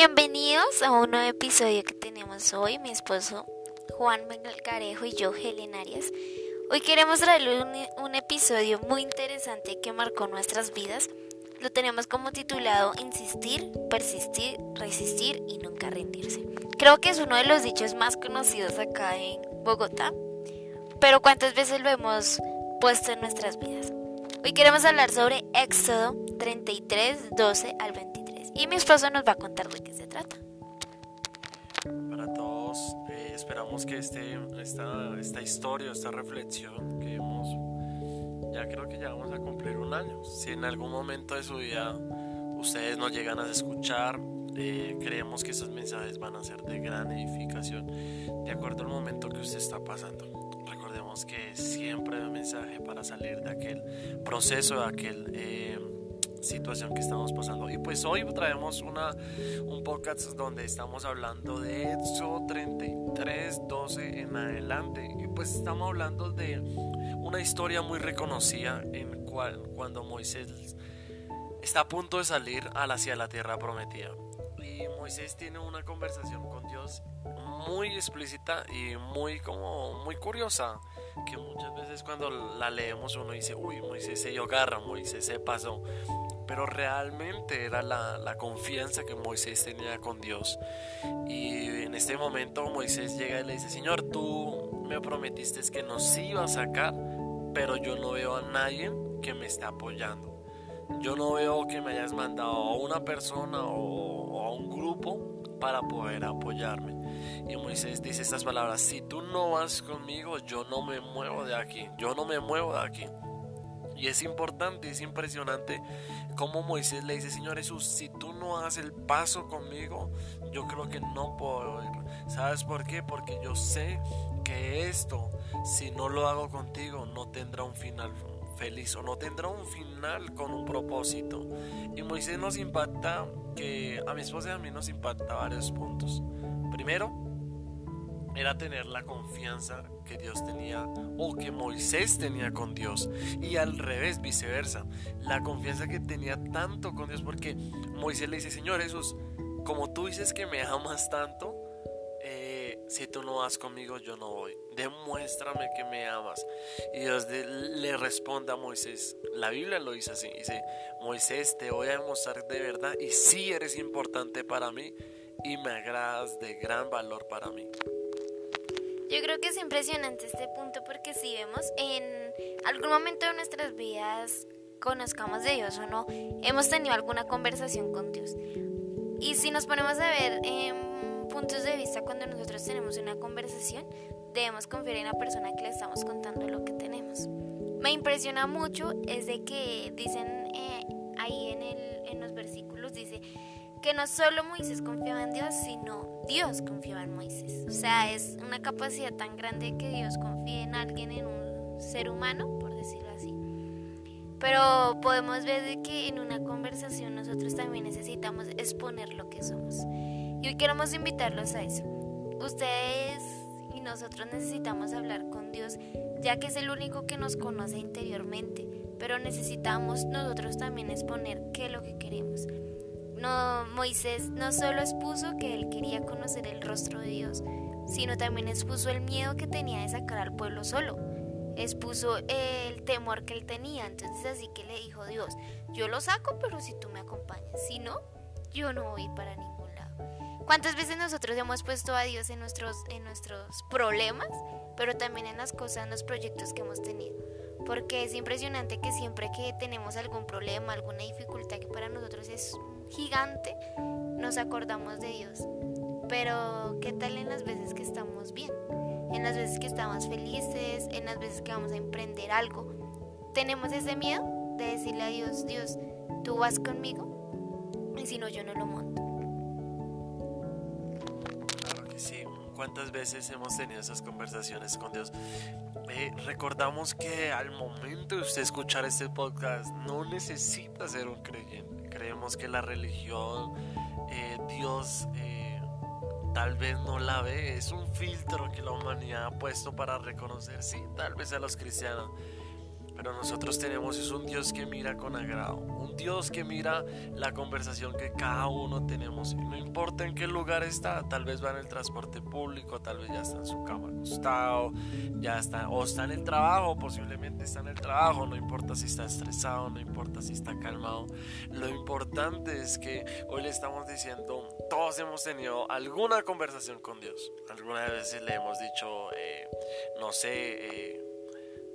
Bienvenidos a un nuevo episodio que tenemos hoy, mi esposo Juan Carejo y yo, Helen Arias. Hoy queremos traerle un, episodio muy interesante que marcó nuestras vidas. Lo tenemos como titulado Insistir, persistir, resistir y nunca rendirse. Creo que es uno de los dichos más conocidos acá en Bogotá, pero ¿cuántas veces lo hemos puesto en nuestras vidas? Hoy queremos hablar sobre Éxodo 33, 12 al 23 y mi esposo nos va a contar de qué se trata. Para todos, eh, esperamos que este, esta, esta historia, esta reflexión que hemos, ya creo que ya vamos a cumplir un año. Si en algún momento de su vida ustedes nos llegan a escuchar, eh, creemos que esos mensajes van a ser de gran edificación de acuerdo al momento que usted está pasando que siempre hay un mensaje para salir de aquel proceso, de aquel eh, situación que estamos pasando. Y pues hoy traemos una, un podcast donde estamos hablando de Éxodo 33, 12 en adelante. Y pues estamos hablando de una historia muy reconocida en cual cuando Moisés está a punto de salir hacia la tierra prometida. Y Moisés tiene una conversación con Dios muy explícita y muy como muy curiosa que muchas veces cuando la leemos uno dice uy Moisés se dio garra Moisés se pasó pero realmente era la, confianza que Moisés tenía con Dios y en este momento Moisés llega y le dice Señor tú me prometiste que nos iba a sacar pero yo no veo a nadie que me esté apoyando yo no veo que me hayas mandado a una persona o a un grupo para poder apoyarme. Y Moisés dice estas palabras, si tú no vas conmigo, yo no me muevo de aquí, yo no me muevo de aquí. Y es importante, es impresionante como Moisés le dice, Señor Jesús, si tú no haces el paso conmigo, yo creo que no puedo ir. ¿Sabes por qué? Porque yo sé que esto, si no lo hago contigo, no tendrá un final feliz o no tendrá un final con un propósito. Y Moisés nos impacta que a mi esposa y a mí nos impacta varios puntos. Primero, era tener la confianza que Dios tenía o que Moisés tenía con Dios y al revés, viceversa, la confianza que tenía tanto con Dios porque Moisés le dice, Señor Jesús, como tú dices que me amas tanto, si tú no vas conmigo, yo no voy. Demuéstrame que me amas. Y Dios le responde a Moisés. La Biblia lo dice así. Dice, Moisés, te voy a demostrar de verdad y sí eres importante para mí y me agradas de gran valor para mí. Yo creo que es impresionante este punto porque si vemos en algún momento de nuestras vidas, conozcamos de Dios o no, hemos tenido alguna conversación con Dios. Y si nos ponemos a ver... Eh, puntos de vista cuando nosotros tenemos una conversación, debemos confiar en la persona que le estamos contando lo que tenemos. Me impresiona mucho es de que dicen eh, ahí en, el, en los versículos, dice que no solo Moisés confiaba en Dios, sino Dios confiaba en Moisés. O sea, es una capacidad tan grande que Dios confíe en alguien, en un ser humano, por decirlo así. Pero podemos ver de que en una conversación nosotros también necesitamos exponer lo que somos. Y hoy queremos invitarlos a eso. Ustedes y nosotros necesitamos hablar con Dios, ya que es el único que nos conoce interiormente, pero necesitamos nosotros también exponer qué es lo que queremos. No, Moisés no solo expuso que él quería conocer el rostro de Dios, sino también expuso el miedo que tenía de sacar al pueblo solo. Expuso el temor que él tenía. Entonces así que le dijo Dios, yo lo saco, pero si tú me acompañas. Si no, yo no voy para ningún ¿Cuántas veces nosotros hemos puesto a Dios en nuestros, en nuestros problemas, pero también en las cosas, en los proyectos que hemos tenido? Porque es impresionante que siempre que tenemos algún problema, alguna dificultad que para nosotros es gigante, nos acordamos de Dios. Pero, ¿qué tal en las veces que estamos bien? En las veces que estamos felices, en las veces que vamos a emprender algo. ¿Tenemos ese miedo de decirle a Dios, Dios, tú vas conmigo? Y si no, yo no lo monto. cuántas veces hemos tenido esas conversaciones con Dios. Eh, recordamos que al momento de usted escuchar este podcast no necesita ser un creyente. Creemos que la religión, eh, Dios eh, tal vez no la ve. Es un filtro que la humanidad ha puesto para reconocer, sí, tal vez a los cristianos. pero nosotros tenemos es un Dios que mira con agrado, Dios que mira la conversación que cada uno tenemos. No importa en qué lugar está, tal vez va en el transporte público, tal vez ya está en su cama acostado, ya está, o está en el trabajo, posiblemente está en el trabajo, no importa si está estresado, no importa si está calmado. Lo importante es que hoy le estamos diciendo, todos hemos tenido alguna conversación con Dios. Algunas veces le hemos dicho, eh, no sé, eh,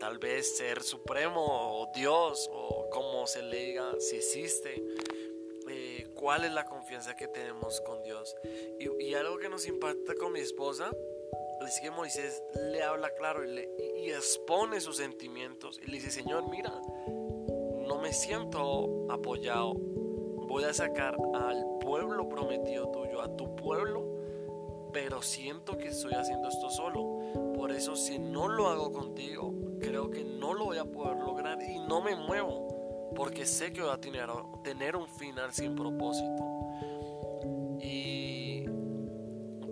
tal vez ser supremo o Dios o como se le diga, si existe, eh, cuál es la confianza que tenemos con Dios. Y, algo que nos impacta con mi esposa es que Moisés le habla claro y, le, y expone sus sentimientos y le dice, Señor, mira, no me siento apoyado, voy a sacar al pueblo prometido tuyo, a tu pueblo, pero siento que estoy haciendo esto solo. Por eso si no lo hago contigo, creo que no lo voy a poder lograr y no me muevo porque sé que voy a tener, tener un final sin propósito. Y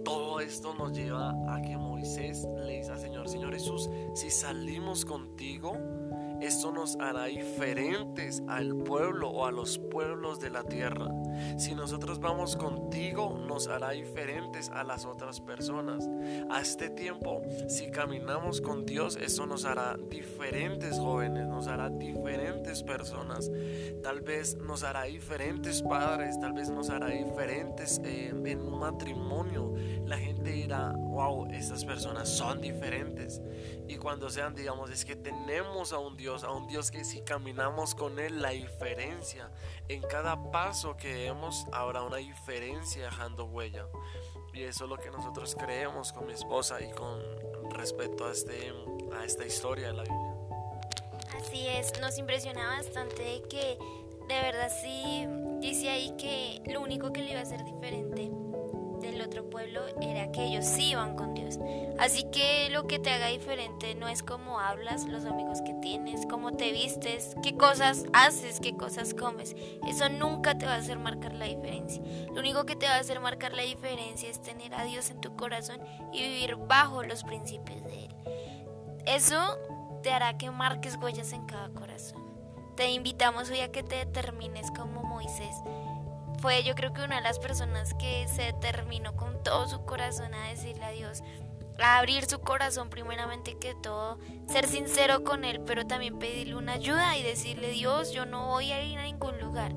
todo esto nos lleva a que Moisés le dice al Señor, Señor Jesús, si salimos contigo, esto nos hará diferentes al pueblo o a los pueblos de la tierra. Si nosotros vamos contigo, nos hará diferentes a las otras personas. A este tiempo, si caminamos con Dios, esto nos hará diferentes jóvenes, nos hará diferentes personas. Tal vez nos hará diferentes padres, tal vez nos hará diferentes eh, en un matrimonio. La gente dirá, wow, estas personas son diferentes. Y cuando sean, digamos, es que tenemos a un Dios a un Dios que si caminamos con Él, la diferencia, en cada paso que demos habrá una diferencia dejando huella. Y eso es lo que nosotros creemos con mi esposa y con respecto a, este, a esta historia de la Biblia. Así es, nos impresiona bastante que de verdad sí dice ahí que lo único que le iba a hacer diferente del otro pueblo era que ellos sí iban con Dios. Así que lo que te haga diferente no es cómo hablas, los amigos que tienes, cómo te vistes, qué cosas haces, qué cosas comes. Eso nunca te va a hacer marcar la diferencia. Lo único que te va a hacer marcar la diferencia es tener a Dios en tu corazón y vivir bajo los principios de Él. Eso te hará que marques huellas en cada corazón. Te invitamos hoy a que te determines como Moisés fue yo creo que una de las personas que se determinó con todo su corazón a decirle a Dios, a abrir su corazón primeramente que todo, ser sincero con Él, pero también pedirle una ayuda y decirle, Dios, yo no voy a ir a ningún lugar.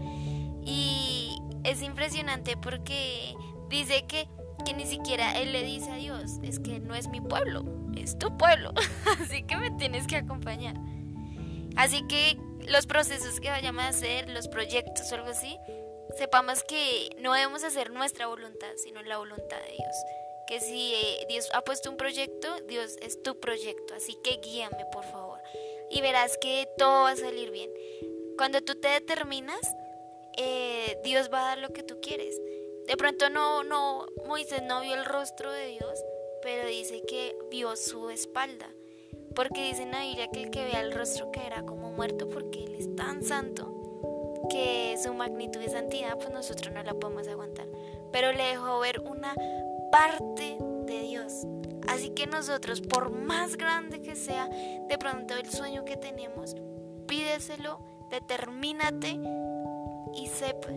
Y es impresionante porque dice que, que ni siquiera Él le dice a Dios, es que no es mi pueblo, es tu pueblo, así que me tienes que acompañar. Así que los procesos que vayamos a hacer, los proyectos o algo así, sepamos que no debemos hacer nuestra voluntad, sino la voluntad de Dios. Que si eh, Dios ha puesto un proyecto, Dios es tu proyecto. Así que guíame, por favor. Y verás que todo va a salir bien. Cuando tú te determinas, eh, Dios va a dar lo que tú quieres. De pronto no, no, Moisés no vio el rostro de Dios, pero dice que vio su espalda. Porque dice en la Biblia que el que vea el rostro caerá como muerto porque Él es tan santo que su magnitud y santidad pues nosotros no la podemos aguantar. Pero le dejó ver una parte de Dios. Así que nosotros, por más grande que sea de pronto el sueño que tenemos, pídeselo, determínate y sepa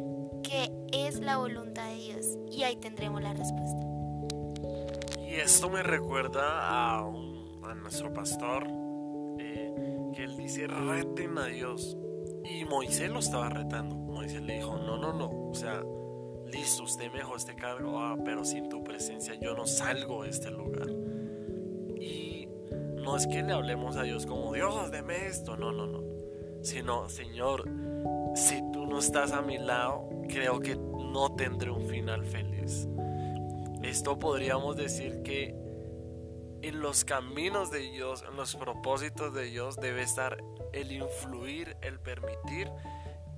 que es la voluntad de Dios. Y ahí tendremos la respuesta. Y esto me recuerda a, nuestro pastor, eh, que él dice, reten a Dios y Moisés lo estaba retando. Moisés le dijo, no, no, no. O sea, listo, usted me dejó este cargo, ah, pero sin tu presencia yo no salgo de este lugar. Y no es que le hablemos a Dios como, Dios, deme esto. No, no, no. Sino, Señor, si tú no estás a mi lado, creo que no tendré un final feliz. Esto podríamos decir que en los caminos de Dios, en los propósitos de Dios debe estar el influir, el permitir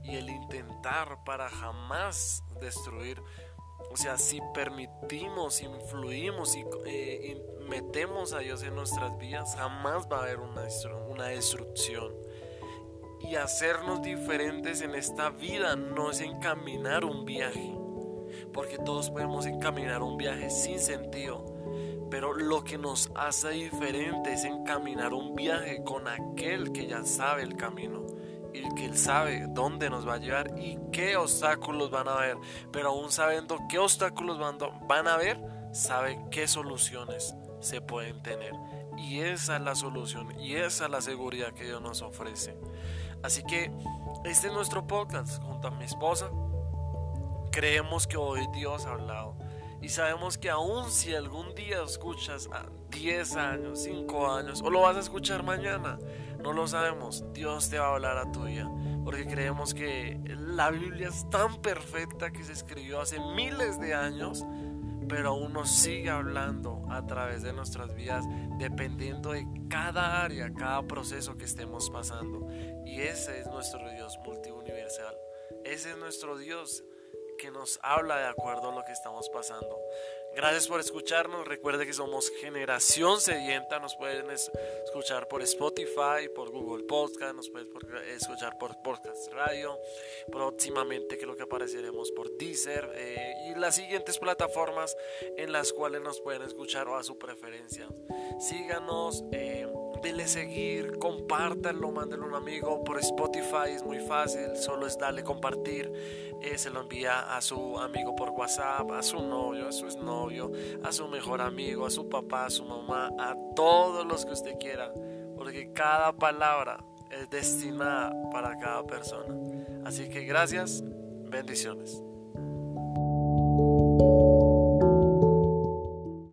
y el intentar para jamás destruir. O sea, si permitimos, influimos eh, y, metemos a Dios en nuestras vidas, jamás va a haber una, una destrucción. Y hacernos diferentes en esta vida no es encaminar un viaje, porque todos podemos encaminar un viaje sin sentido Pero lo que nos hace diferente es encaminar un viaje con aquel que ya sabe el camino y que él sabe dónde nos va a llevar y qué obstáculos van a haber. Pero aún sabiendo qué obstáculos van, a haber, sabe qué soluciones se pueden tener. Y esa es la solución y esa es la seguridad que Dios nos ofrece. Así que este es nuestro podcast junto a mi esposa. Creemos que hoy Dios ha hablado. Y sabemos que aun si algún día escuchas a 10 años, 5 años, o lo vas a escuchar mañana, no lo sabemos, Dios te va a hablar a tu vida. Porque creemos que la Biblia es tan perfecta que se escribió hace miles de años pero aún nos sigue hablando a través de nuestras vidas, dependiendo de cada área, cada proceso que estemos pasando. Y ese es nuestro Dios multiuniversal. Ese es nuestro Dios que nos habla de acuerdo a lo que estamos pasando. Gracias por escucharnos. Recuerde que somos Generación Sedienta. Nos pueden escuchar por Spotify, por Google Podcast, nos pueden escuchar por Podcast Radio. Próximamente creo que apareceremos por Deezer eh, y las siguientes plataformas en las cuales nos pueden escuchar o a su preferencia. Síganos. Eh, dele seguir, compártanlo, mándenlo a un amigo por Spotify, es muy fácil, solo es darle compartir, eh, se lo envía a su amigo por WhatsApp, a su novio, a su exnovio, a su mejor amigo, a su papá, a su mamá, a todos los que usted quiera, porque cada palabra es destinada para cada persona. Así que gracias, bendiciones.